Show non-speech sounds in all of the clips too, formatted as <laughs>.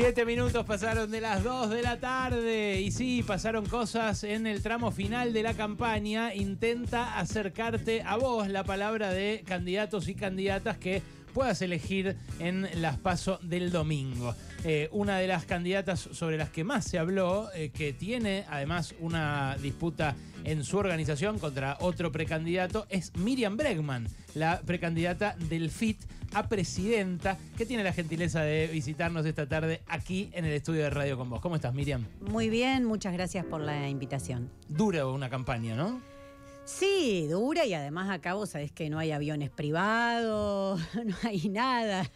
Siete minutos pasaron de las dos de la tarde y sí, pasaron cosas en el tramo final de la campaña. Intenta acercarte a vos la palabra de candidatos y candidatas que puedas elegir en las pasos del domingo. Eh, una de las candidatas sobre las que más se habló, eh, que tiene además una disputa en su organización contra otro precandidato, es Miriam Bregman, la precandidata del FIT a presidenta, que tiene la gentileza de visitarnos esta tarde aquí en el estudio de Radio con vos. ¿Cómo estás, Miriam? Muy bien, muchas gracias por la invitación. Dura una campaña, ¿no? Sí, dura y además acá vos sabés que no hay aviones privados, <laughs> no hay nada.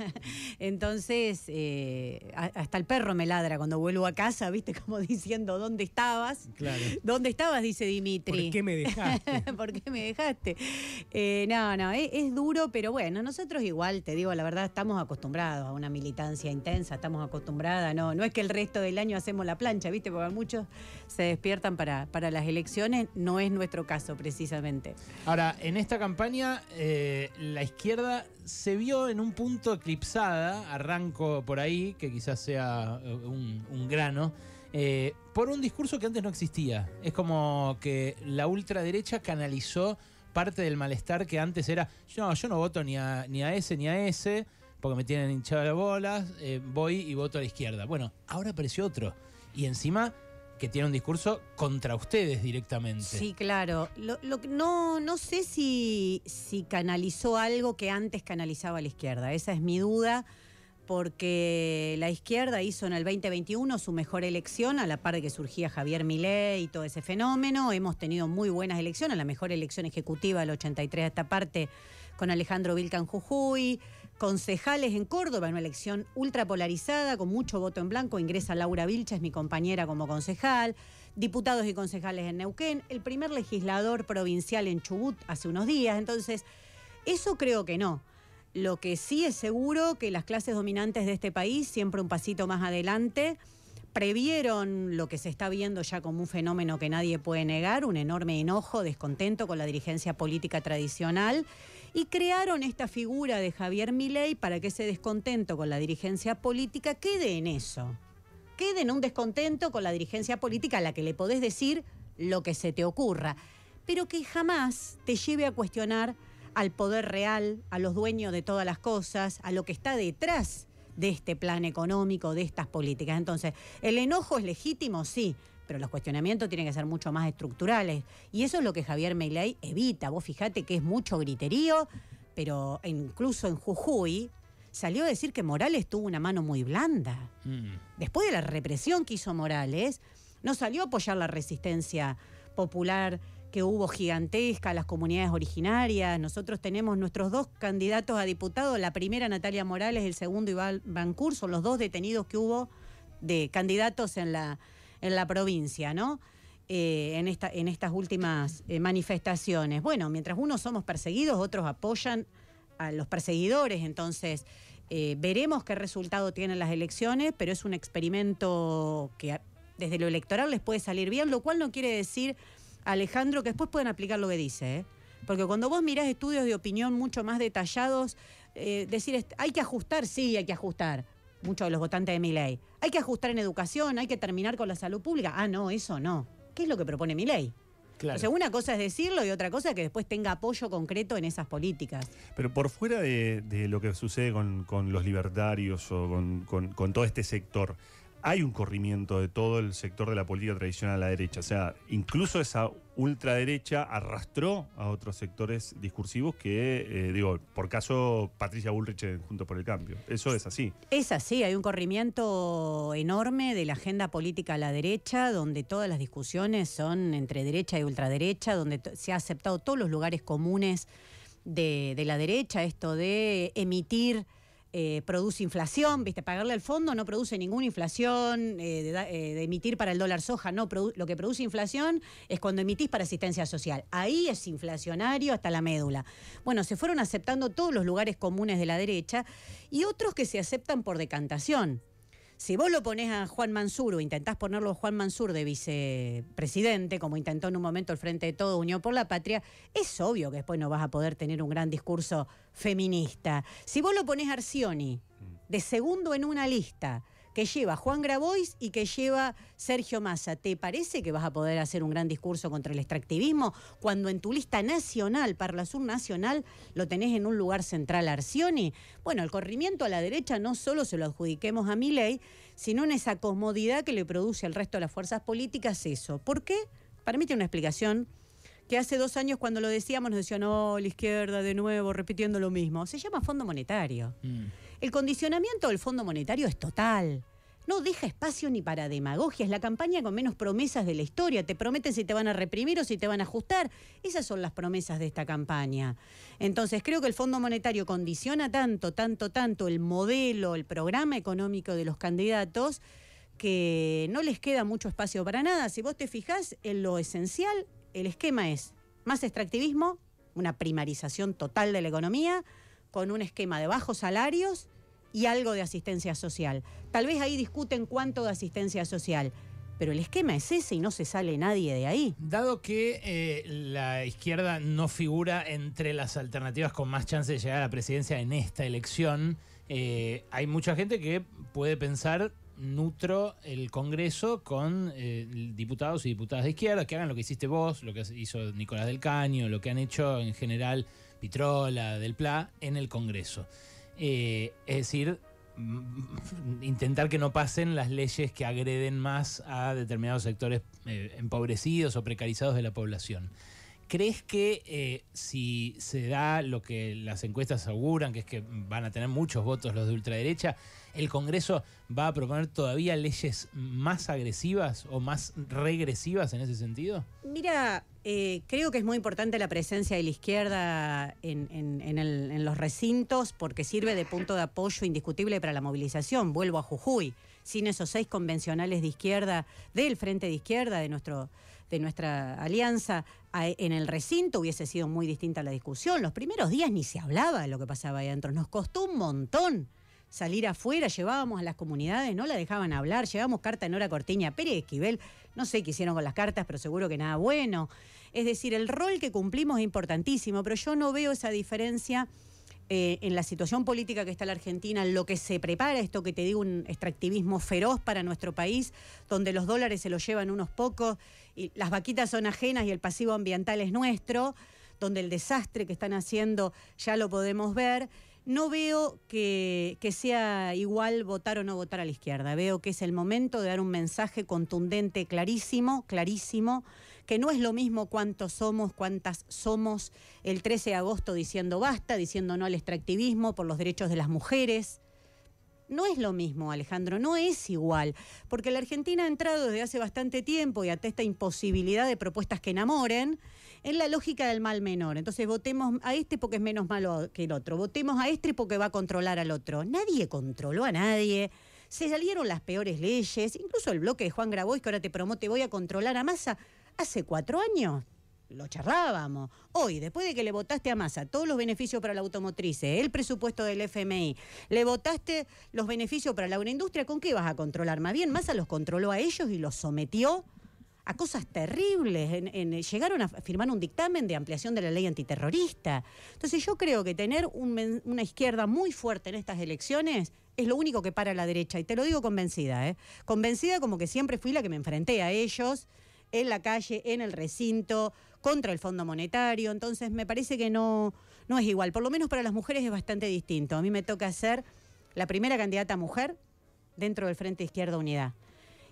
Entonces, eh, hasta el perro me ladra cuando vuelvo a casa, ¿viste? <laughs> Como diciendo, ¿dónde estabas? Claro. ¿Dónde estabas? Dice Dimitri. ¿Por qué me dejaste? <laughs> ¿Por qué me dejaste? Eh, no, no, es, es, duro, pero bueno, nosotros igual, te digo la verdad, estamos acostumbrados a una militancia intensa, estamos acostumbradas, no, no es que el resto del año hacemos la plancha, ¿viste? Porque muchos se despiertan para, para las elecciones, no es nuestro caso precisamente precisamente. Ahora, en esta campaña, eh, la izquierda se vio en un punto eclipsada, arranco por ahí, que quizás sea eh, un, grano, eh, por un discurso que antes no existía. Es como que la ultraderecha canalizó parte del malestar que antes era, no, yo no voto ni a, ni a ese ni a ese, porque me tienen hinchado las bolas, voy y voto a la izquierda. Bueno, ahora apareció otro. Y encima que tiene un discurso contra ustedes directamente. Sí, claro. Lo, no, no sé si, si canalizó algo que antes canalizaba la izquierda. Esa es mi duda porque la izquierda hizo en el 2021 su mejor elección, a la par de que surgía Javier Milei y todo ese fenómeno. Hemos tenido muy buenas elecciones, la mejor elección ejecutiva del 83 a esta parte con Alejandro Vilcan Jujuy, concejales en Córdoba, una elección ultra polarizada, con mucho voto en blanco, ingresa Laura Vilcha, es mi compañera como concejal, diputados y concejales en Neuquén, el primer legislador provincial en Chubut hace unos días, entonces, eso creo que no. Lo que sí es seguro que las clases dominantes de este país, siempre un pasito más adelante, previeron lo que se está viendo ya como un fenómeno que nadie puede negar, un enorme enojo, descontento con la dirigencia política tradicional, y crearon esta figura de Javier Milei para que ese descontento con la dirigencia política quede en eso. Quede en un descontento con la dirigencia política a la que le podés decir lo que se te ocurra, pero que jamás te lleve a cuestionar al poder real, a los dueños de todas las cosas, a lo que está detrás de este plan económico, de estas políticas. Entonces, ¿el enojo es legítimo? Sí, pero los cuestionamientos tienen que ser mucho más estructurales. Y eso es lo que Javier Meiley evita. Vos fijate que es mucho griterío, pero incluso en Jujuy salió a decir que Morales tuvo una mano muy blanda. Mm. Después de la represión que hizo Morales, no salió a apoyar la resistencia popular que hubo gigantesca, las comunidades originarias. Nosotros tenemos nuestros dos candidatos a diputados, la primera Natalia Morales, el segundo Iván Bancur, son los dos detenidos que hubo de candidatos en la, en la provincia, ¿no? Eh, en, esta, en estas últimas eh, manifestaciones. Bueno, mientras unos somos perseguidos, otros apoyan a los perseguidores, entonces eh, veremos qué resultado tienen las elecciones, pero es un experimento que desde lo electoral les puede salir bien, lo cual no quiere decir Alejandro, que después pueden aplicar lo que dice. Porque cuando vos mirás estudios de opinión mucho más detallados, decir, hay que ajustar, sí, hay que ajustar. Muchos de los votantes de mi ley. Hay que ajustar en educación, hay que terminar con la salud pública. Ah, no, eso no. ¿Qué es lo que propone mi ley? Claro. O sea, una cosa es decirlo y otra cosa es que después tenga apoyo concreto en esas políticas. Pero por fuera de, lo que sucede con, los libertarios o con todo este sector, hay un corrimiento de todo el sector de la política tradicional a la derecha. O sea, incluso esa ultraderecha arrastró a otros sectores discursivos que, eh, digo, por caso Patricia Bullrich Junto por el Cambio. Eso es así. Es así, hay un corrimiento enorme de la agenda política a la derecha, donde todas las discusiones son entre derecha y ultraderecha, donde se ha aceptado todos los lugares comunes de, de la derecha, esto de emitir eh, produce inflación, ¿viste? Pagarle al fondo no produce ninguna inflación, eh, eh, de, emitir para el dólar soja, no, lo que produce inflación es cuando emitís para asistencia social. Ahí es inflacionario hasta la médula. Bueno, se fueron aceptando todos los lugares comunes de la derecha y otros que se aceptan por decantación. Si vos lo ponés a Juan Mansur o intentás ponerlo a Juan Mansur de vicepresidente, como intentó en un momento el Frente de Todo Unión por la Patria, es obvio que después no vas a poder tener un gran discurso feminista. Si vos lo ponés a Arcioni de segundo en una lista, que lleva Juan Grabois y que lleva Sergio Massa. ¿Te parece que vas a poder hacer un gran discurso contra el extractivismo cuando en tu lista nacional, la Sur Nacional, lo tenés en un lugar central Arcioni? Bueno, el corrimiento a la derecha no solo se lo adjudiquemos a mi ley, sino en esa comodidad que le produce al resto de las fuerzas políticas eso. ¿Por qué? Para tiene una explicación que hace dos años cuando lo decíamos nos decían, no, la izquierda de nuevo, repitiendo lo mismo. Se llama Fondo Monetario. Mm. El condicionamiento del Fondo Monetario es total. No deja espacio ni para demagogia. Es la campaña con menos promesas de la historia. Te prometen si te van a reprimir o si te van a ajustar. Esas son las promesas de esta campaña. Entonces creo que el Fondo Monetario condiciona tanto, tanto, tanto el modelo, el programa económico de los candidatos que no les queda mucho espacio para nada. Si vos te fijás en lo esencial, el esquema es más extractivismo, una primarización total de la economía, con un esquema de bajos salarios y algo de asistencia social. Tal vez ahí discuten cuánto de asistencia social, pero el esquema es ese y no se sale nadie de ahí. Dado que eh, la izquierda no figura entre las alternativas con más chance de llegar a la presidencia en esta elección, eh, hay mucha gente que puede pensar nutro el Congreso con eh, diputados y diputadas de izquierda que hagan lo que hiciste vos, lo que hizo Nicolás del Caño, lo que han hecho en general Pitrola, del PLA, en el Congreso. Eh, es decir, mm, intentar que no pasen las leyes que agreden más a determinados sectores eh, empobrecidos o precarizados de la población. ¿Crees que eh, si se da lo que las encuestas auguran, que es que van a tener muchos votos los de ultraderecha, el Congreso va a proponer todavía leyes más agresivas o más regresivas en ese sentido? Mira, eh, creo que es muy importante la presencia de la izquierda en, los recintos porque sirve de punto de apoyo indiscutible para la movilización. Vuelvo a Jujuy. Sin esos seis convencionales de izquierda, del Frente de Izquierda, de nuestro de nuestra alianza en el recinto hubiese sido muy distinta la discusión. Los primeros días ni se hablaba de lo que pasaba ahí adentro. Nos costó un montón salir afuera, llevábamos a las comunidades, no la dejaban hablar, llevábamos carta en hora Cortiña, Pérez Esquivel, no sé qué hicieron con las cartas, pero seguro que nada bueno. Es decir, el rol que cumplimos es importantísimo, pero yo no veo esa diferencia eh, en la situación política que está la Argentina, lo que se prepara, esto que te digo, un extractivismo feroz para nuestro país, donde los dólares se los llevan unos pocos y las vaquitas son ajenas y el pasivo ambiental es nuestro, donde el desastre que están haciendo ya lo podemos ver. No veo que, sea igual votar o no votar a la izquierda. Veo que es el momento de dar un mensaje contundente, clarísimo, clarísimo, que no es lo mismo cuántos somos, cuántas somos el 13 de agosto diciendo basta, diciendo no al extractivismo por los derechos de las mujeres. No es lo mismo, Alejandro, no es igual, porque la Argentina ha entrado desde hace bastante tiempo y ante esta imposibilidad de propuestas que enamoren, en la lógica del mal menor. Entonces votemos a este porque es menos malo que el otro, votemos a este porque va a controlar al otro. Nadie controló a nadie se salieron las peores leyes, incluso el bloque de Juan Grabois que ahora te promote voy a controlar a Massa, Hace cuatro años lo charlábamos. Hoy, después de que le votaste a Massa todos los beneficios para la automotriz, el presupuesto del FMI, le votaste los beneficios para la agroindustria, ¿con qué vas a controlar? Más bien, Massa los controló a ellos y los sometió a cosas terribles. llegaron a firmar un dictamen de ampliación de la ley antiterrorista. Entonces yo creo que tener una izquierda muy fuerte en estas elecciones es lo único que para la derecha. Y te lo digo convencida, ¿eh? Convencida como que siempre fui la que me enfrenté a ellos en la calle, en el recinto, contra el Fondo Monetario. Entonces me parece que no, no es igual. Por lo menos para las mujeres es bastante distinto. A mí me toca ser la primera candidata mujer dentro del Frente Izquierda Unidad.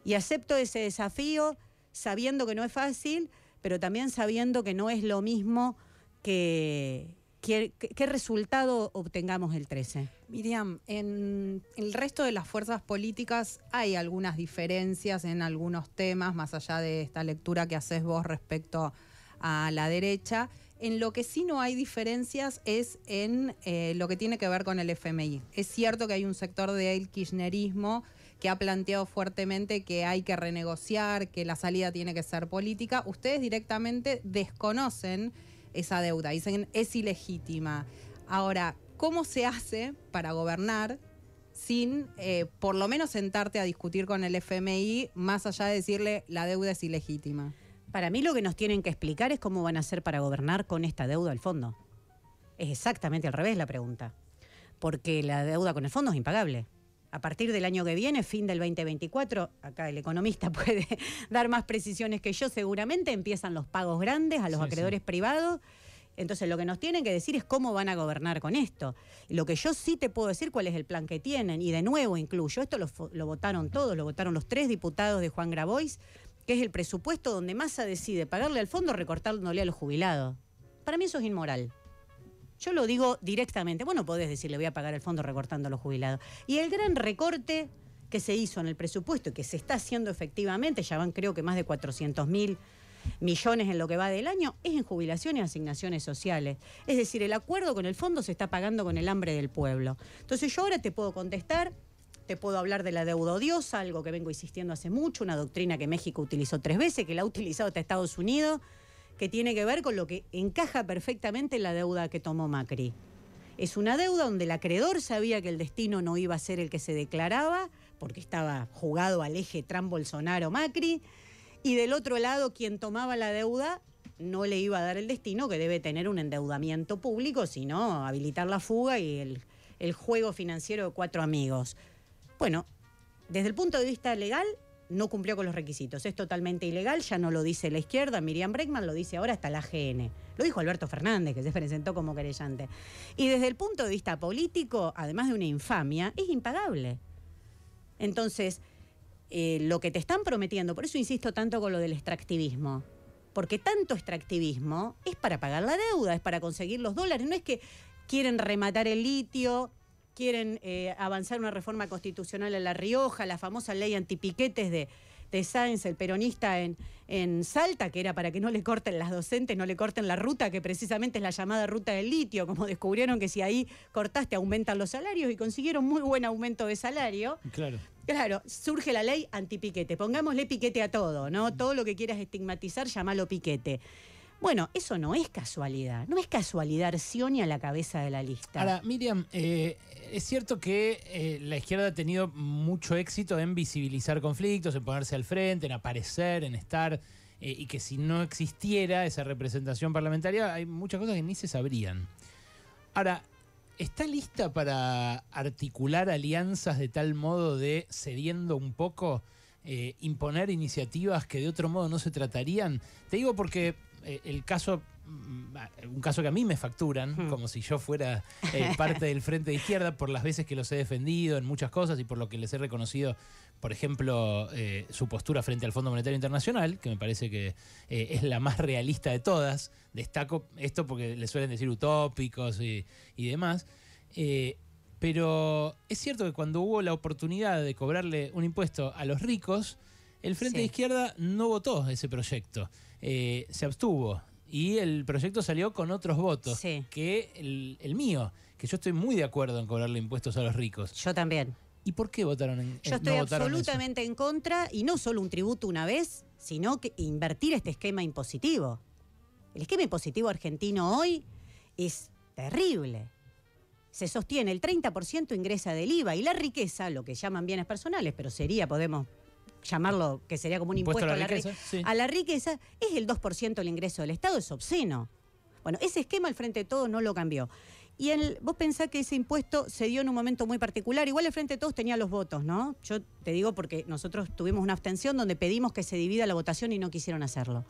Y acepto ese desafío sabiendo que no es fácil, pero también sabiendo que no es lo mismo que, ¿Qué, resultado obtengamos el 13? Miriam, en el resto de las fuerzas políticas hay algunas diferencias en algunos temas, más allá de esta lectura que haces vos respecto a la derecha. En lo que sí no hay diferencias es en eh, lo que tiene que ver con el FMI. Es cierto que hay un sector del kirchnerismo que ha planteado fuertemente que hay que renegociar, que la salida tiene que ser política. Ustedes directamente desconocen esa deuda. Dicen es ilegítima. Ahora, ¿cómo se hace para gobernar sin eh, por lo menos sentarte a discutir con el FMI más allá de decirle la deuda es ilegítima? Para mí lo que nos tienen que explicar es cómo van a hacer para gobernar con esta deuda al fondo. Es exactamente al revés la pregunta. Porque la deuda con el fondo es impagable. A partir del año que viene, fin del 2024, acá el economista <laughs> puede dar más precisiones que yo, seguramente empiezan los pagos grandes a los Sí, acreedores privados. Entonces lo que nos tienen que decir es cómo van a gobernar con esto. Lo que yo sí te puedo decir cuál es el plan que tienen. Y de nuevo incluyo, esto lo, lo votaron todos, lo votaron los tres diputados de Juan Grabois, que es el presupuesto donde Massa decide pagarle al fondo recortándole a los jubilados. Para mí eso es inmoral. Yo lo digo directamente. Vos no podés decirle voy a pagar el fondo recortando a los jubilados. Y el gran recorte que se hizo en el presupuesto y que se está haciendo efectivamente, ya van creo que más de 400 mil millones en lo que va del año, es en jubilaciones y asignaciones sociales. Es decir, el acuerdo con el fondo se está pagando con el hambre del pueblo. Entonces yo ahora te puedo contestar, te puedo hablar de la deuda odiosa, algo que vengo insistiendo hace mucho, una doctrina que México utilizó tres veces, que la ha utilizado hasta Estados Unidos, que tiene que ver con lo que encaja perfectamente en la deuda que tomó Macri. Es una deuda donde el acreedor sabía que el destino no iba a ser el que se declaraba, porque estaba jugado al eje Trump-Bolsonaro-Macri, y del otro lado quien tomaba la deuda no le iba a dar el destino que debe tener un endeudamiento público, sino habilitar la fuga y el, el juego financiero de cuatro amigos. Bueno, desde el punto de vista legal, no cumplió con los requisitos. Es totalmente ilegal, ya no lo dice la izquierda, Miriam Bregman lo dice ahora hasta la GN. Lo dijo Alberto Fernández, que se <laughs> presentó como querellante. Y desde el punto de vista político, además de una infamia, es impagable. Entonces, eh, lo que te están prometiendo, por eso insisto tanto con lo del extractivismo, porque tanto extractivismo es para pagar la deuda, es para conseguir los dólares, no es que quieren rematar el litio, quieren eh, avanzar una reforma constitucional en La Rioja, la famosa ley antipiquetes de, de Sáenz, el peronista en, en Salta, que era para que no le corten las docentes, no le corten la ruta, que precisamente es la llamada ruta del litio, como descubrieron que si ahí cortaste aumentan los salarios y consiguieron muy buen aumento de salario. Claro. Claro, surge la ley antipiquete. Pongámosle piquete a todo, ¿no? Todo lo que quieras estigmatizar, llamalo piquete. Bueno, eso no es casualidad. No es casualidad Sioni a la cabeza de la lista. Ahora, Miriam, eh, es cierto que eh, la izquierda ha tenido mucho éxito en visibilizar conflictos, en ponerse al frente, en aparecer, en estar, eh, y que si no existiera esa representación parlamentaria, hay muchas cosas que ni se sabrían. Ahora, ¿está lista para articular alianzas de tal modo de, cediendo un poco, imponer iniciativas que de otro modo no se tratarían? Te digo porque el caso, mm, un caso que a mí me facturan, Hmm. como si yo fuera eh, <laughs> parte del frente de izquierda, por las veces que los he defendido en muchas cosas y por lo que les he reconocido, por ejemplo, eh, su postura frente al Fondo Monetario Internacional, que me parece que eh, es la más realista de todas. Destaco esto porque le suelen decir utópicos y, y demás. Eh, pero es cierto que cuando hubo la oportunidad de cobrarle un impuesto a los ricos, el Frente Sí. de Izquierda no votó ese proyecto, eh, se abstuvo y el proyecto salió con otros votos Sí. que el, el mío, que yo estoy muy de acuerdo en cobrarle impuestos a los ricos. Yo también. ¿Y por qué votaron en Yo eh, estoy no absolutamente en contra, y no solo un tributo una vez, sino que invertir este esquema impositivo. El esquema impositivo argentino hoy es terrible. Se sostiene, el 30% ingresa del IVA y la riqueza, lo que llaman bienes personales, pero sería, podemos llamarlo, que sería como un impuesto, a la, ri- riqueza, sí. a la riqueza, es el 2% del ingreso del Estado, es obsceno. Bueno, ese esquema al Frente de Todos no lo cambió. Y el, vos pensás que ese impuesto se dio en un momento muy particular. Igual el Frente de Todos tenía los votos, ¿no? Yo te digo porque nosotros tuvimos una abstención donde pedimos que se divida la votación y no quisieron hacerlo.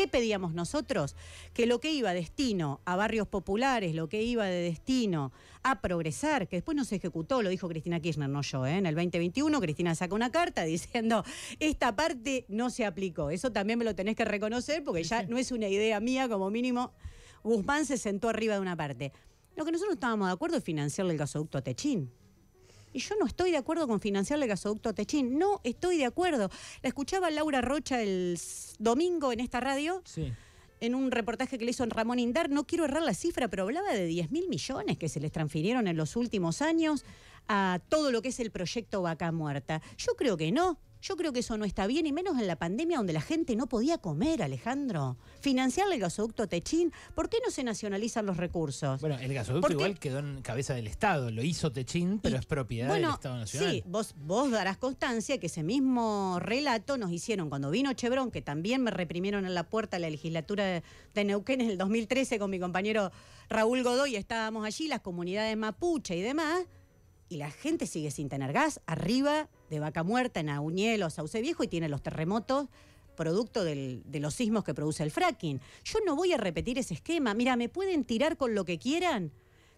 ¿Qué pedíamos nosotros? Que lo que iba destino a barrios populares, lo que iba de destino a progresar, que después no se ejecutó, lo dijo Cristina Kirchner, no yo, ¿eh? en el 2021 Cristina sacó una carta <laughs> diciendo, esta parte no se aplicó. Eso también me lo tenés que reconocer porque ya no es una idea mía, como mínimo Guzmán se sentó arriba de una parte. Lo que nosotros estábamos de acuerdo es financiarle el gasoducto a Techín. Y yo no estoy de acuerdo con financiarle el gasoducto a Techín. No estoy de acuerdo. La escuchaba Laura Rocha el domingo en esta radio, Sí. en un reportaje que le hizo en Ramón Indar. No quiero errar la cifra, pero hablaba de 10 mil millones que se les transfirieron en los últimos años a todo lo que es el proyecto Vaca Muerta. Yo creo que no. Yo creo que eso no está bien, y menos en la pandemia donde la gente no podía comer, Alejandro. Financiarle el gasoducto a Techín, ¿por qué no se nacionalizan los recursos? Bueno, el gasoducto igual quedó en cabeza del Estado, lo hizo Techín, pero Y- es propiedad del Estado Nacional. Sí, vos, vos darás constancia que ese mismo relato nos hicieron cuando vino Chevron, que también me reprimieron en la puerta de la legislatura de, de Neuquén en el 2013 con mi compañero Raúl Godoy, estábamos allí, las comunidades mapuche y demás, y la gente sigue sin tener gas. Arriba de Vaca Muerta, en Auniel o Sauce Viejo, y tiene los terremotos producto de los sismos que produce el fracking. Yo no voy a repetir ese esquema. Mira, me pueden tirar con lo que quieran.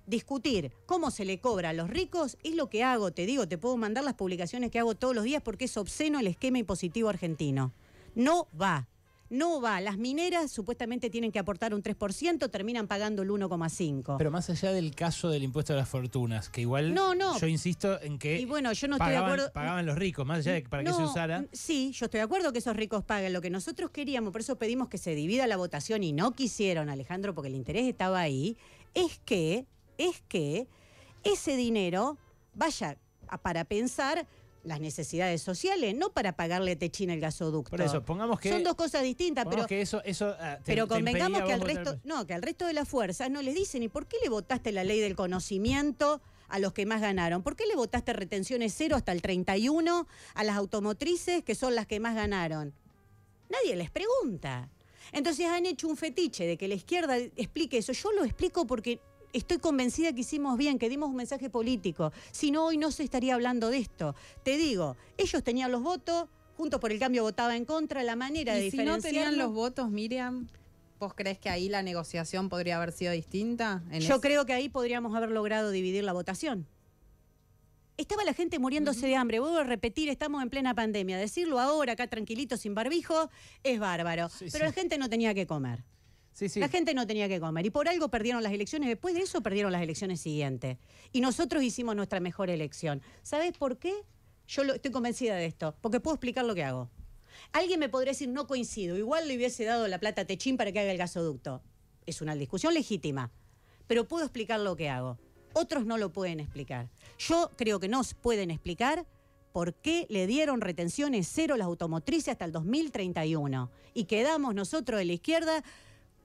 Discutir cómo se le cobra a los ricos es lo que hago, te digo, te puedo mandar las publicaciones que hago todos los días porque es obsceno el esquema impositivo argentino. No va, no va. Las mineras supuestamente tienen que aportar un 3%, terminan pagando el 1,5%. Pero más allá del caso del impuesto a las fortunas, que igual No, no. yo insisto en que Y bueno, yo no estoy de pagaban, acuerdo- pagaban los ricos, más allá de para qué se No, usara. mm, Sí, yo estoy de acuerdo que esos ricos paguen. Lo que nosotros queríamos, por eso pedimos que se divida la votación y no quisieron, Alejandro, porque el interés estaba ahí, es que, es que ese dinero vaya a- para pensar las necesidades sociales, no para pagarle a Techín el gasoducto. Por eso, pongamos que. Son dos cosas distintas, pero que eso, eso ah, te- pero convengamos que al resto, no, que al resto de las fuerzas no les dicen, ¿y por qué le votaste la ley del conocimiento a los que más ganaron? ¿Por qué le votaste retenciones cero hasta el 31 a las automotrices que son las que más ganaron? Nadie les pregunta. Entonces han hecho un fetiche de que la izquierda explique eso. Yo lo explico porque estoy convencida que hicimos bien, que dimos un mensaje político. Si no, hoy no se estaría hablando de esto. Te digo, ellos tenían los votos, Juntos por el Cambio votaba en contra, la manera de Y si no tenían diferenciarlo- los votos, Miriam, ¿vos crees que ahí la negociación podría haber sido distinta? En Yo ese- creo que ahí podríamos haber logrado dividir la votación. Estaba la gente muriéndose de hambre. Vuelvo a repetir, estamos en plena pandemia. Decirlo ahora, acá tranquilito, sin barbijo, es bárbaro. Sí, Pero sí. la gente no tenía que comer. La gente no tenía que comer. Y por algo perdieron las elecciones. Después de eso perdieron las elecciones siguientes. Y nosotros hicimos nuestra mejor elección. ¿Sabes por qué? Yo estoy convencida de esto. Porque puedo explicar lo que hago. Alguien me podría decir, no coincido. Igual le hubiese dado la plata a Techín para que haga el gasoducto. Es una discusión legítima. Pero puedo explicar lo que hago. Otros no lo pueden explicar. Yo creo que nos pueden explicar por qué le dieron retenciones cero a las automotrices hasta el 2031. Y quedamos nosotros de la izquierda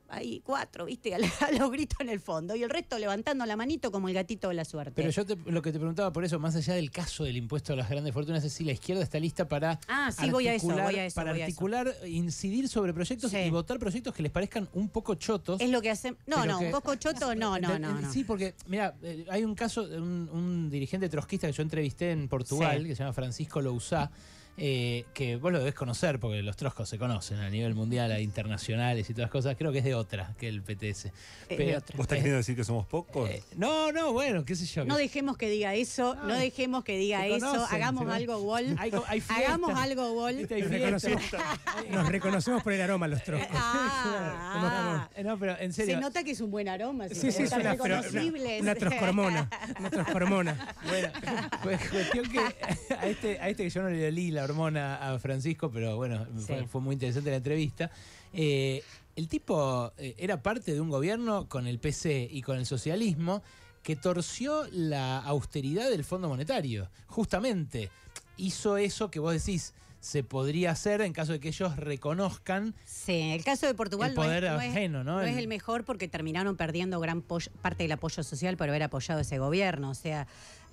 ahí cuatro, ¿viste? <laughs> A, los gritos en el fondo. Y el resto levantando la manito como el gatito de la suerte. Pero yo te- lo que te preguntaba por eso, más allá del caso del impuesto a las grandes fortunas, es si la izquierda está lista para Ah, sí, voy a eso, articular- voy a eso, para voy a eso. articular, incidir sobre proyectos Sí. y votar proyectos que les parezcan un poco chotos. es lo que hacen. No, no, que- un poco choto, <laughs> no, no, no. no. Sí, porque, mira, eh, hay un caso de un, un dirigente trotskista que yo entrevisté en Portugal, Sí. que se llama Francisco Lousá, eh, que vos lo debés conocer porque los troscos se conocen a nivel mundial, a internacionales y todas las cosas. Creo que es de otra que el PTS. Es de otra. ¿Vos estás queriendo decir que somos pocos? Eh, no, no, bueno, qué sé yo. No dejemos que diga eso, no Ay, dejemos que diga eso. conocen, Hagamos algo, Wall. Hay hay. Hagamos algo, Wall. Nos reconocemos, <laughs> <laughs> nos reconocemos por el aroma, los. Ah, <laughs> Eh, No, pero en se nota que es un buen aroma. Sí, sí, es una, una, una troscormona. Una troscormona. Bueno, pues, cuestión que a este, a este que yo no le leí a Francisco, pero bueno, fue, Sí. fue muy interesante la entrevista. Eh, el tipo eh, era parte de un gobierno con el PC y con el socialismo que torció la austeridad del Fondo Monetario. Justamente hizo eso que vos decís se podría hacer en caso de que ellos reconozcan Sí, el caso de Portugal El no es- poder no, es, ajeno, ¿no? no es El- mejor porque terminaron perdiendo gran parte del apoyo social por haber apoyado ese gobierno. O sea,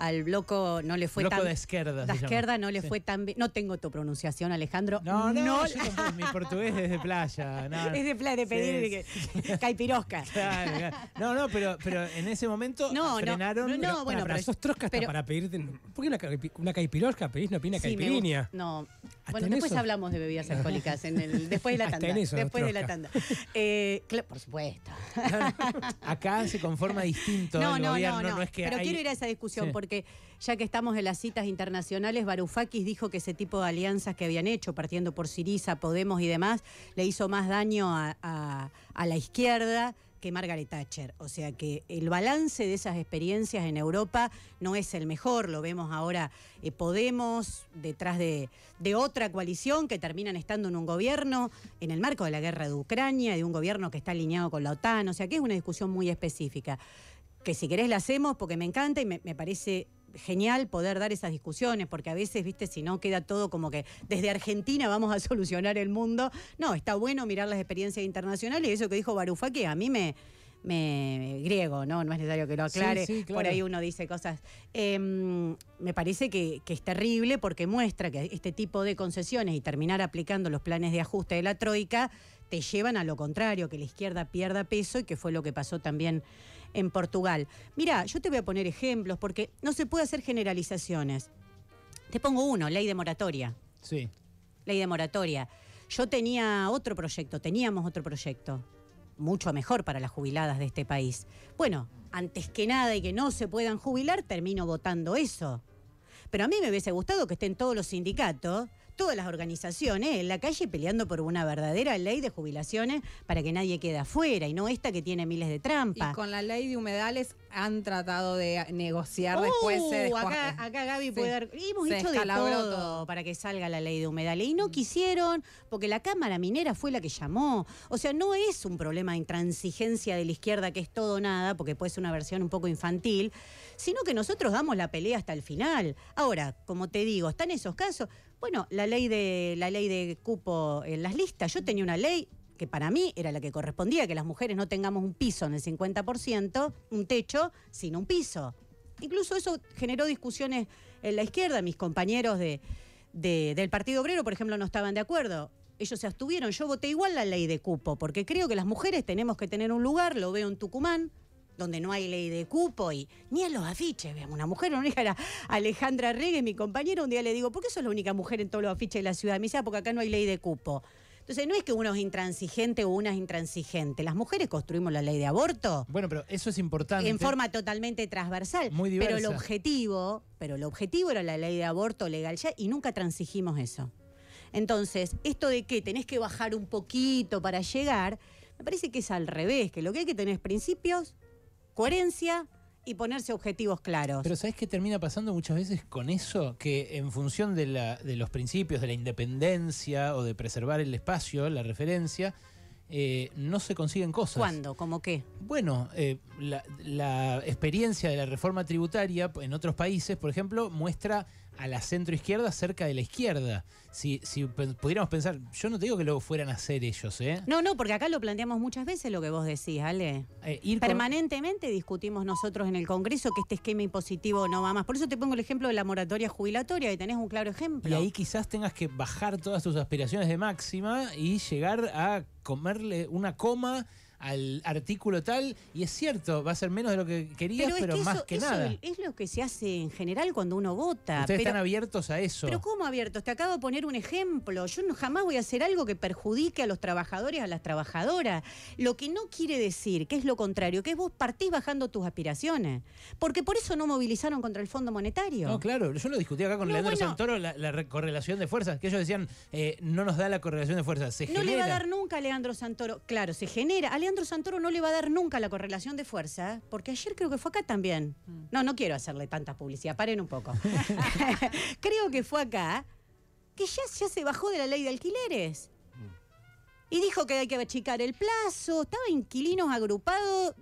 al bloco no le fue bloco tan de izquierda. La llama. izquierda no le Sí. fue tan bien. No tengo tu pronunciación, Alejandro. No, no, yo tampoco, mi portugués es de playa. <laughs> no, Es de plan de Sí, pedir que- <laughs> caipirosca. Claro, claro. No, no, pero, pero en ese momento No, no, frenaron. no, no, bueno, para, pero- sos trosca hasta pero- para pedirte. ¿Por qué una, caipi- una caipirosca pedís? No una Sí, me caipirinha. No. ¿Hasta Bueno, en después eso? hablamos de bebidas alcohólicas en el, después de la tanda. eso, después de la tanda. Eh, por supuesto. <laughs> Acá se conforma distinto No, el no, gobierno, no, no. es que Pero hay- quiero ir a esa discusión Sí. Ya que estamos en las citas internacionales, Varoufakis dijo que ese tipo de alianzas que habían hecho, partiendo por Siriza, Podemos y demás, le hizo más daño a la izquierda que Margaret Thatcher. O sea que el balance de esas experiencias en Europa no es el mejor. Lo vemos ahora eh, Podemos detrás de, de otra coalición que terminan estando en un gobierno en el marco de la guerra de Ucrania, de un gobierno que está alineado con la OTAN. O sea que es una discusión muy específica que si querés la hacemos porque me encanta y me, me parece genial poder dar esas discusiones, porque a veces, viste, si no queda todo como que desde Argentina vamos a <laughs> solucionar el mundo. No, está bueno mirar las experiencias internacionales y eso que dijo Varoufakis a mí me, me griego, ¿no? No es necesario que lo aclare. sí, claro. Por ahí uno dice cosas. Em, me parece que, que es terrible porque muestra que este tipo de concesiones y terminar aplicando los planes de ajuste de la Troika te llevan a lo contrario, que la izquierda pierda peso y que fue lo que pasó también en Portugal. Mira, yo te voy a poner ejemplos porque no se puede hacer generalizaciones. Te pongo uno, ley de moratoria. Sí. Ley de moratoria. Yo tenía otro proyecto, teníamos otro proyecto, mucho mejor para las jubiladas de este país. Bueno, antes que nada y que no se puedan jubilar, termino votando eso. Pero a mí me hubiese gustado que estén todos los sindicatos, todas las organizaciones en la calle peleando por una verdadera ley de jubilaciones para que nadie quede afuera y no esta que tiene miles de Y trampas. con la ley de humedales han tratado de negociar Uh, después. se descua- acá, acá Gaby Sí. puede dar. Hemos Se hecho de todo, todo. para que salga la ley de humedales. Y no quisieron, porque la Cámara Minera fue la que llamó. O sea, no es un problema de intransigencia de la izquierda que es todo o nada, porque puede ser una versión un poco infantil, sino que nosotros damos la pelea hasta el final. Ahora, como te digo, están esos casos. Bueno, la ley de la ley de cupo en las listas. Yo tenía una ley que para mí era la que correspondía, que las mujeres no tengamos un piso en el 50%, un techo, sino un piso. Incluso eso generó discusiones en la izquierda. Mis compañeros de, de- del Partido Obrero, por ejemplo, no estaban de acuerdo. Ellos se abstuvieron. Yo voté igual la ley de cupo, porque creo que las mujeres tenemos que tener un lugar, lo veo en Tucumán, donde no hay ley de cupo y ni en los afiches. Vean, una mujer, una única era Alejandra Regue, mi compañera, un día le digo, ¿por qué sos la única mujer en todos los afiches de la ciudad? Me dice, "Ah, porque acá no hay ley de cupo. Entonces, no es que uno es intransigente o una es intransigente. Las mujeres construimos la ley de aborto Bueno, pero eso es importante. en forma totalmente transversal. Muy pero el diversa. objetivo, pero el objetivo era la ley de aborto legal ya y nunca transigimos eso. Entonces, esto de que tenés que bajar un poquito para llegar, me parece que es al revés, que lo que hay que tener es principios, coherencia y ponerse objetivos claros. Pero ¿sabes qué termina pasando muchas veces con eso? Que en función de, la- de los principios de la independencia o de preservar el espacio, la referencia, eh, no se consiguen cosas. ¿Cuándo? ¿Cómo qué? Bueno, eh, la, la experiencia de la reforma tributaria en otros países, por ejemplo, muestra a la centroizquierda cerca de la izquierda. Si, si pudiéramos pensar, yo no te digo que lo fueran a hacer ellos, ¿eh? No, no, porque acá lo planteamos muchas veces lo que vos decís, Ale. Eh, ir con- Permanentemente discutimos nosotros en el Congreso que este esquema impositivo no va más. Por eso te pongo el ejemplo de la moratoria jubilatoria, y tenés un claro ejemplo. Y ahí quizás tengas que bajar todas tus aspiraciones de máxima y llegar a comerle una coma al artículo tal. Y es cierto, va a ser menos de lo que querías, pero, que más eso- que eso nada. es lo que se hace en general cuando uno vota. Ustedes pero, están abiertos a eso. pero ¿cómo abiertos? Te acabo de poner un ejemplo. Yo no, jamás voy a hacer algo que perjudique a los trabajadores, a las trabajadoras. Lo que no quiere decir, que es lo contrario, que es vos partís bajando tus aspiraciones. Porque por eso no movilizaron contra el Fondo Monetario. No, claro, yo lo discutí acá con No, Leandro bueno. Santoro, la, la re- correlación de fuerzas, que ellos decían, eh, no nos da la correlación de fuerzas, se No genera. le va a dar nunca a Leandro Santoro. Claro, se genera. A Leandro Santoro no le va a dar nunca la correlación de fuerza, porque ayer creo que fue acá también. No, no quiero hacerle tanta publicidad, paren un poco. <laughs> <laughs> creo que fue acá que ya, ya se bajó de la ley de alquileres. Y dijo que hay que achicar el plazo. Estaba inquilinos agrupados,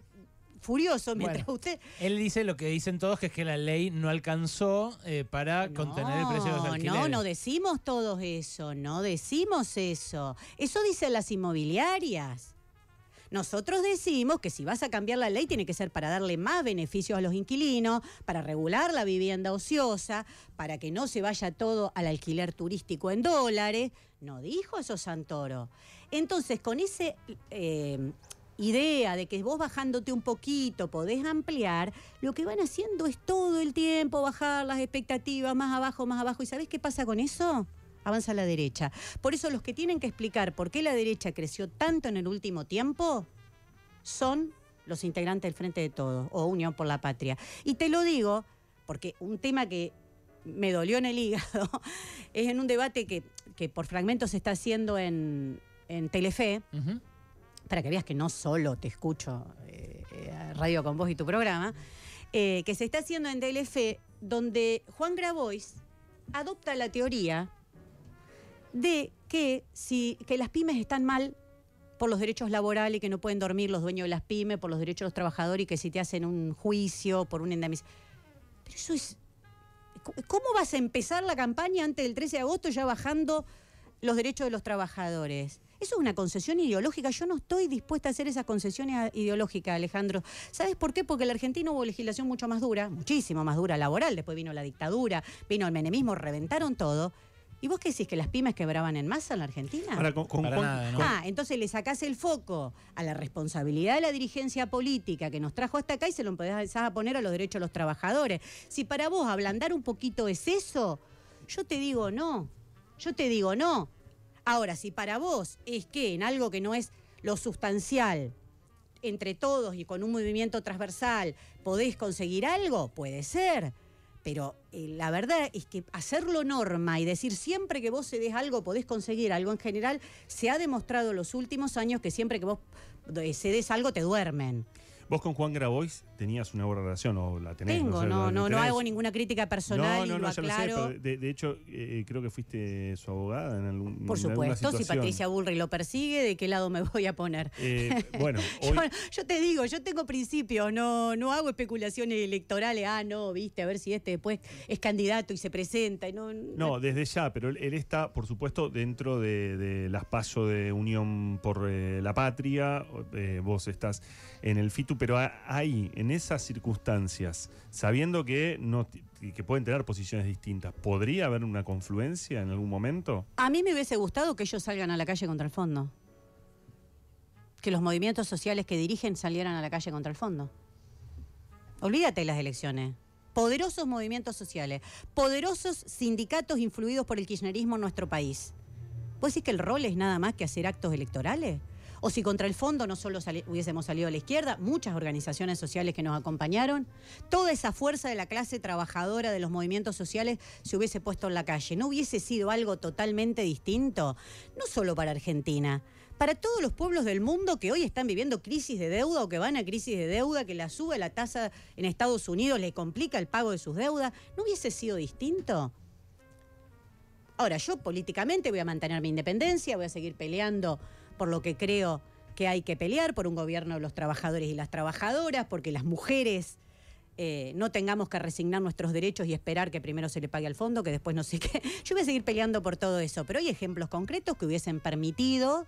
furiosos, mientras Bueno. usted. Él dice lo que dicen todos, que es que la ley no alcanzó eh, para contener el precio de los No, alquileres. No, no decimos todos eso, no decimos eso. Eso dicen las inmobiliarias. Nosotros decimos que si vas a cambiar la ley tiene que ser para darle más beneficios a los inquilinos, para regular la vivienda ociosa, para que no se vaya todo al alquiler turístico en dólares. No dijo eso Santoro. Entonces, con esa idea de que vos bajándote un poquito podés ampliar, lo que van haciendo es todo el tiempo bajar las expectativas más abajo, más abajo. ¿Y sabés qué pasa con eso? Avanza la derecha. Por eso los que tienen que explicar por qué la derecha creció tanto en el último tiempo son los integrantes del Frente de Todos o Unión por la Patria. Y te lo digo porque un tema que me dolió en el hígado <laughs> es en un debate que, que por fragmentos se está haciendo en, en Telefe, para que veas que no solo te escucho eh, eh, radio con vos y tu programa, eh, que se está haciendo en Telefe, donde Juan Grabois adopta la teoría de que, si, que las pymes están mal por los derechos laborales que no pueden dormir los dueños de las pymes, por los derechos de los trabajadores y que si te hacen un juicio por un indemnización. Pero eso es... ¿Cómo vas a empezar la campaña antes del 13 de agosto ya bajando los derechos de los trabajadores? Eso es una concesión ideológica. Yo no estoy dispuesta a hacer esas concesiones ideológicas, Alejandro. ¿Sabes por qué? Porque en la Argentina hubo legislación mucho más dura, muchísimo más dura laboral. Después vino la dictadura, vino el menemismo, reventaron todo. ¿Y vos qué decís? ¿Que las pymes quebraban en masa en la Argentina? Ahora, con, con Para Ah, entonces le sacás el foco a la responsabilidad de la dirigencia política que nos trajo hasta acá y se lo empezás a poner a los derechos de los trabajadores. Si para vos ablandar un poquito es eso, yo te digo no. Yo te digo no. Ahora, si para vos es que en algo que no es lo sustancial, entre todos y con un movimiento transversal, podés conseguir algo, puede ser. Pero eh, la verdad es que hacerlo norma y decir siempre que vos cedes algo podés conseguir algo en general, se ha demostrado en los últimos años que siempre que vos eh, cedes algo te duermen. Vos con Juan Grabois tenías una buena relación o la tenés. Tengo, no, no, no tenés. hago ninguna crítica personal No, y no, lo no, ya lo sé, aclaro. pero de, de hecho eh, creo que fuiste su abogada en algún Por supuesto, si. Patricia Bullrich lo persigue, ¿de qué lado me voy a poner? Eh, bueno, <laughs> hoy, Yo, yo te digo, yo tengo principios, no, no hago especulaciones electorales. Ah, no, viste, a ver si este después es candidato y se presenta. y no, No, desde ya, pero él, él está, por supuesto, dentro de, de las pasos de Unión por eh, la Patria. eh, vos estás en el FITU, pero ahí, en esas circunstancias, sabiendo que, no, que pueden tener posiciones distintas, ¿podría haber una confluencia en algún momento? A mí me hubiese gustado que ellos salgan a la calle contra el fondo. Que los movimientos sociales que dirigen salieran a la calle contra el fondo. Olvídate de las elecciones. Poderosos movimientos sociales, poderosos sindicatos influidos por el kirchnerismo en nuestro país. ¿Vos decís que el rol es nada más que hacer actos electorales? O si contra el fondo no solo hubiésemos salido a la izquierda, muchas organizaciones sociales que nos acompañaron, toda esa fuerza de la clase trabajadora de los movimientos sociales se hubiese puesto en la calle. ¿No hubiese sido algo totalmente distinto? No solo para Argentina, para todos los pueblos del mundo que hoy están viviendo crisis de deuda o que van a crisis de deuda, que la sube la tasa en Estados Unidos le complica el pago de sus deudas. ¿No hubiese sido distinto? Ahora, yo políticamente voy a mantener mi independencia, voy a seguir peleando por lo que creo que hay que pelear, por un gobierno de los trabajadores y las trabajadoras, porque las mujeres eh, no tengamos que resignar nuestros derechos y esperar que primero se le pague al fondo, que después no sé qué. <laughs> Yo voy a seguir peleando por todo eso, pero hay ejemplos concretos que hubiesen permitido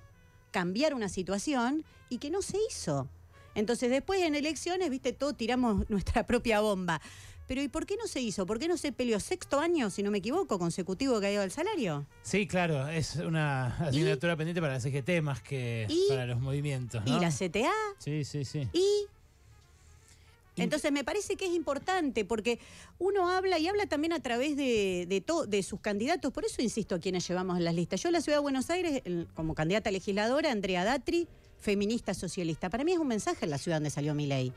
cambiar una situación y que no se hizo. Entonces después en elecciones, viste, todos tiramos <laughs> nuestra propia bomba. Pero ¿y por qué no se hizo? ¿Por qué no se peleó sexto año, si no me equivoco, consecutivo que ha ido el salario? Sí, claro, es una asignatura pendiente para la CGT más que ¿Y? para los movimientos, ¿no? Y la CTA, Sí, sí, sí. y entonces me parece que es importante porque uno habla y habla también a través de, de, to- de sus candidatos, por eso insisto a quienes llevamos en las listas. Yo en la ciudad de Buenos Aires, como candidata legisladora, Andrea Datri, feminista socialista. Para mí es un mensaje en la ciudad donde salió mi ley.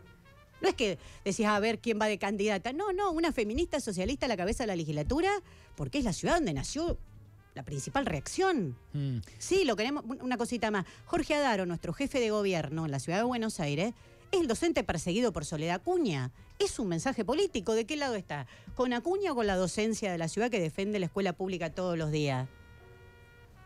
No es que decís, a ver quién va de candidata. No, no, una feminista socialista a la cabeza de la legislatura, porque es la ciudad donde nació la principal reacción. Mm. Sí, lo queremos. Una cosita más. Jorge Adaro, nuestro jefe de gobierno en la ciudad de Buenos Aires, es el docente perseguido por Soledad Acuña. Es un mensaje político. ¿De qué lado está? ¿Con Acuña o con la docencia de la ciudad que defiende la escuela pública todos los días?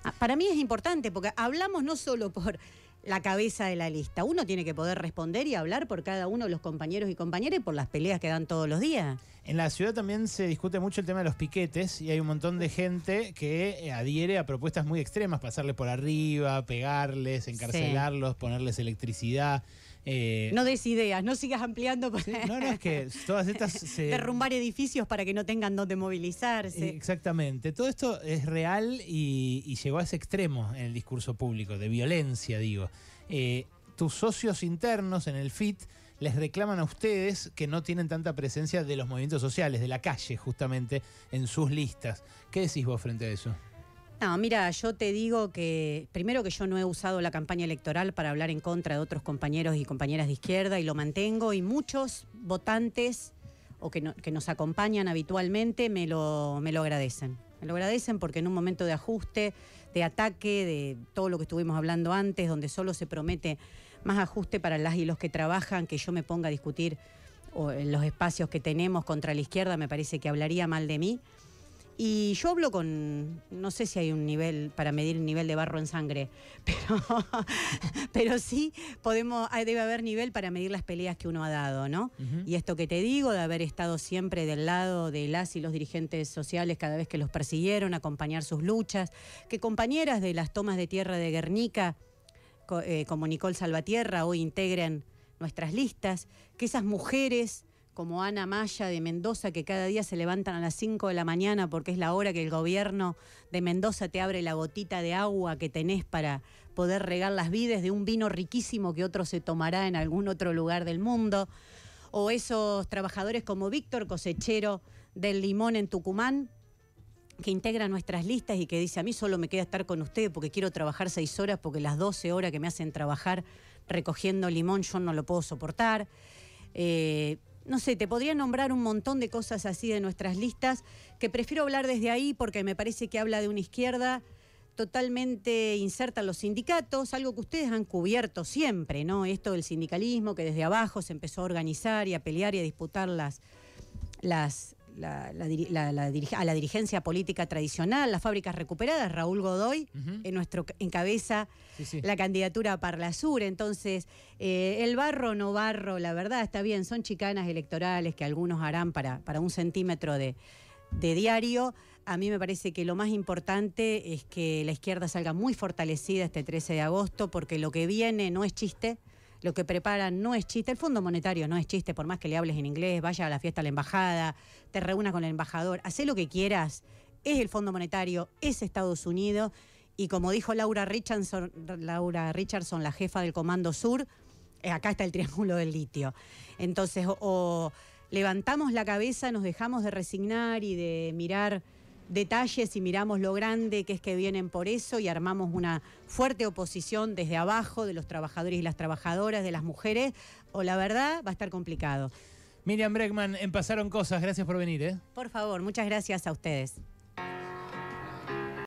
Ah, Para mí es importante porque hablamos no solo por la cabeza de la lista. Uno tiene que poder responder y hablar por cada uno de los compañeros y compañeras y por las peleas que dan todos los días. En la ciudad también se discute mucho el tema de los piquetes y hay un montón de gente que eh, adhiere a propuestas muy extremas, pasarle por arriba, pegarles, encarcelarlos, ponerles electricidad. Eh, No des ideas, no sigas ampliando para sí, <laughs> no, no, es que todas estas se... derrumbar edificios para que no tengan donde movilizarse. Exactamente. Todo esto es real y, y llegó a ese extremo en el discurso público, de violencia, digo. Eh, tus socios internos en el FIT les reclaman a ustedes que no tienen tanta presencia de los movimientos sociales, de la calle, justamente, en sus listas. ¿Qué decís vos frente a eso? No, mira, yo te digo que primero que yo no he usado la campaña electoral para hablar en contra de otros compañeros y compañeras de izquierda y lo mantengo y muchos votantes o que, no- que nos acompañan habitualmente me lo, me lo agradecen. Me lo agradecen porque en un momento de ajuste, de ataque, de todo lo que estuvimos hablando antes, donde solo se promete más ajuste para las y los que trabajan, que yo me ponga a discutir en los espacios que tenemos contra la izquierda, me parece que hablaría mal de mí. Y yo hablo con, no sé si hay un nivel para medir el nivel de barro en sangre, <laughs> pero, pero sí podemos, debe haber nivel para medir las peleas que uno ha dado, ¿no? Y esto que te digo, de haber estado siempre del lado de las y los dirigentes sociales cada vez que los persiguieron, acompañar sus luchas, que compañeras de las tomas de tierra de Guernica, eh, como Nicole Salvatierra, hoy integren nuestras listas, que esas mujeres como Ana Maya de Mendoza, que cada día se levantan a las 5 de la mañana porque es la hora que el gobierno de Mendoza te abre la gotita de agua que tenés para poder regar las vides de un vino riquísimo que otro se tomará en algún otro lugar del mundo. O esos trabajadores como Víctor, cosechero del limón en Tucumán, que integra nuestras listas y que dice, a mí solo me queda estar con ustedes porque quiero trabajar seis horas, porque las 12 horas que me hacen trabajar recogiendo limón yo no lo puedo soportar. Eh, no sé, te podría nombrar un montón de cosas así de nuestras listas, que prefiero hablar desde ahí porque me parece que habla de una izquierda totalmente inserta en los sindicatos, algo que ustedes han cubierto siempre, ¿no? Esto del sindicalismo, que desde abajo se empezó a organizar y a pelear y a disputar las, las, la, la la- la a la dirigencia política tradicional, las fábricas recuperadas, Raúl Godoy, en nuestro encabeza Sí, sí. la candidatura a Parla Sur. Entonces, eh, el barro no barro, la verdad está bien, son chicanas electorales que algunos harán para, para un centímetro de, de diario. A mí me parece que lo más importante es que la izquierda salga muy fortalecida este 13 de agosto, porque lo que viene no es chiste. Lo que preparan no es chiste, el Fondo Monetario no es chiste, por más que le hables en inglés, vaya a la fiesta a la embajada, te reúnas con el embajador, haz lo que quieras, es el Fondo Monetario, es Estados Unidos, y como dijo Laura Richardson, Laura Richardson la jefa del Comando Sur, eh, acá está el triángulo del litio. Entonces, o, o levantamos la cabeza, nos dejamos de resignar y de mirar detalles y miramos lo grande que es que vienen por eso y armamos una fuerte oposición desde abajo de los trabajadores y las trabajadoras, de las mujeres, o la verdad va a estar complicado. Miriam Bregman, en Pasaron Cosas, gracias por venir, ¿eh? Por favor, muchas gracias a ustedes.